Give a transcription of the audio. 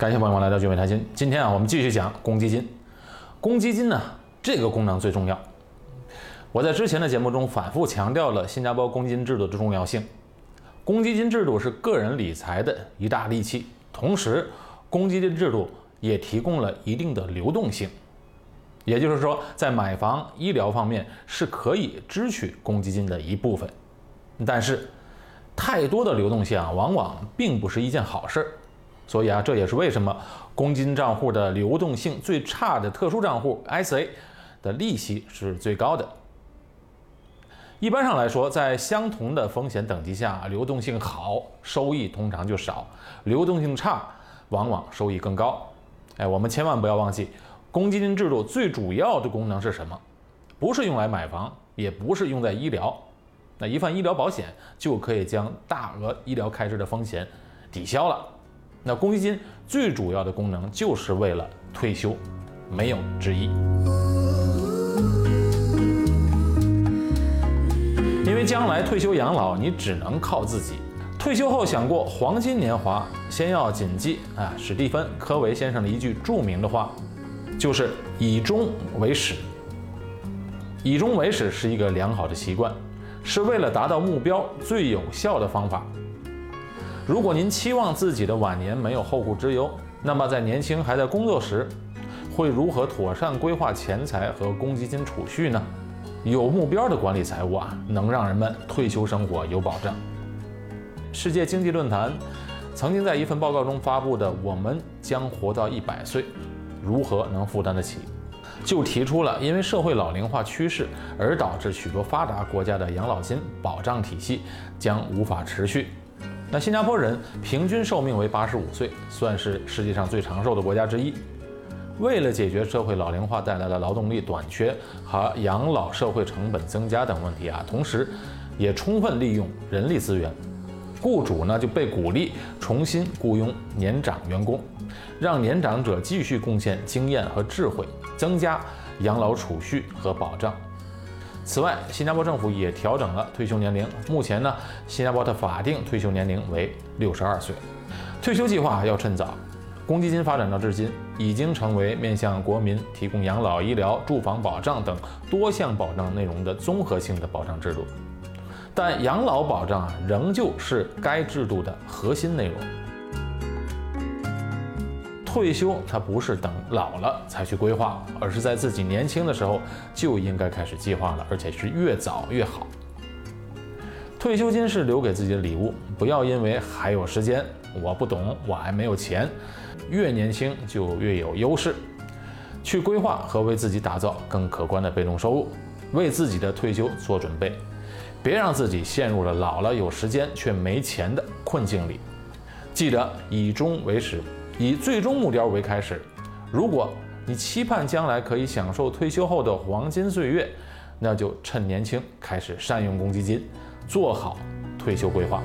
感谢朋友们来到聚美谈心。今天啊，我们继续讲公积金。公积金呢，这个功能最重要。我在之前的节目中反复强调了新加坡公积金制度的重要性。公积金制度是个人理财的一大利器，同时，公积金制度也提供了一定的流动性。也就是说，在买房、医疗方面是可以支取公积金的一部分。但是，太多的流动性啊，往往并不是一件好事儿。所以啊，这也是为什么公积金账户的流动性最差的特殊账户 SA 的利息是最高的。一般上来说，在相同的风险等级下，流动性好，收益通常就少；流动性差，往往收益更高。哎，我们千万不要忘记，公积金制度最主要的功能是什么？不是用来买房，也不是用在医疗。那一份医疗保险就可以将大额医疗开支的风险抵消了。那公积金最主要的功能就是为了退休，没有之一。因为将来退休养老，你只能靠自己。退休后想过黄金年华，先要谨记啊，史蒂芬·科维先生的一句著名的话，就是以终为始。以终为始是一个良好的习惯。是为了达到目标最有效的方法。如果您期望自己的晚年没有后顾之忧，那么在年轻还在工作时，会如何妥善规划钱财和公积金储蓄呢？有目标的管理财务啊，能让人们退休生活有保障。世界经济论坛曾经在一份报告中发布的《我们将活到一百岁，如何能负担得起》。就提出了，因为社会老龄化趋势而导致许多发达国家的养老金保障体系将无法持续。那新加坡人平均寿命为八十五岁，算是世界上最长寿的国家之一。为了解决社会老龄化带来的劳动力短缺和养老社会成本增加等问题啊，同时也充分利用人力资源，雇主呢就被鼓励重新雇佣年长员工，让年长者继续贡献经验和智慧。增加养老储蓄和保障。此外，新加坡政府也调整了退休年龄。目前呢，新加坡的法定退休年龄为六十二岁。退休计划要趁早。公积金发展到至今，已经成为面向国民提供养老、医疗、住房保障等多项保障内容的综合性的保障制度。但养老保障啊，仍旧是该制度的核心内容。退休，它不是等老了才去规划，而是在自己年轻的时候就应该开始计划了，而且是越早越好。退休金是留给自己的礼物，不要因为还有时间，我不懂，我还没有钱，越年轻就越有优势，去规划和为自己打造更可观的被动收入，为自己的退休做准备，别让自己陷入了老了有时间却没钱的困境里。记得以终为始。以最终目标为开始，如果你期盼将来可以享受退休后的黄金岁月，那就趁年轻开始善用公积金，做好退休规划。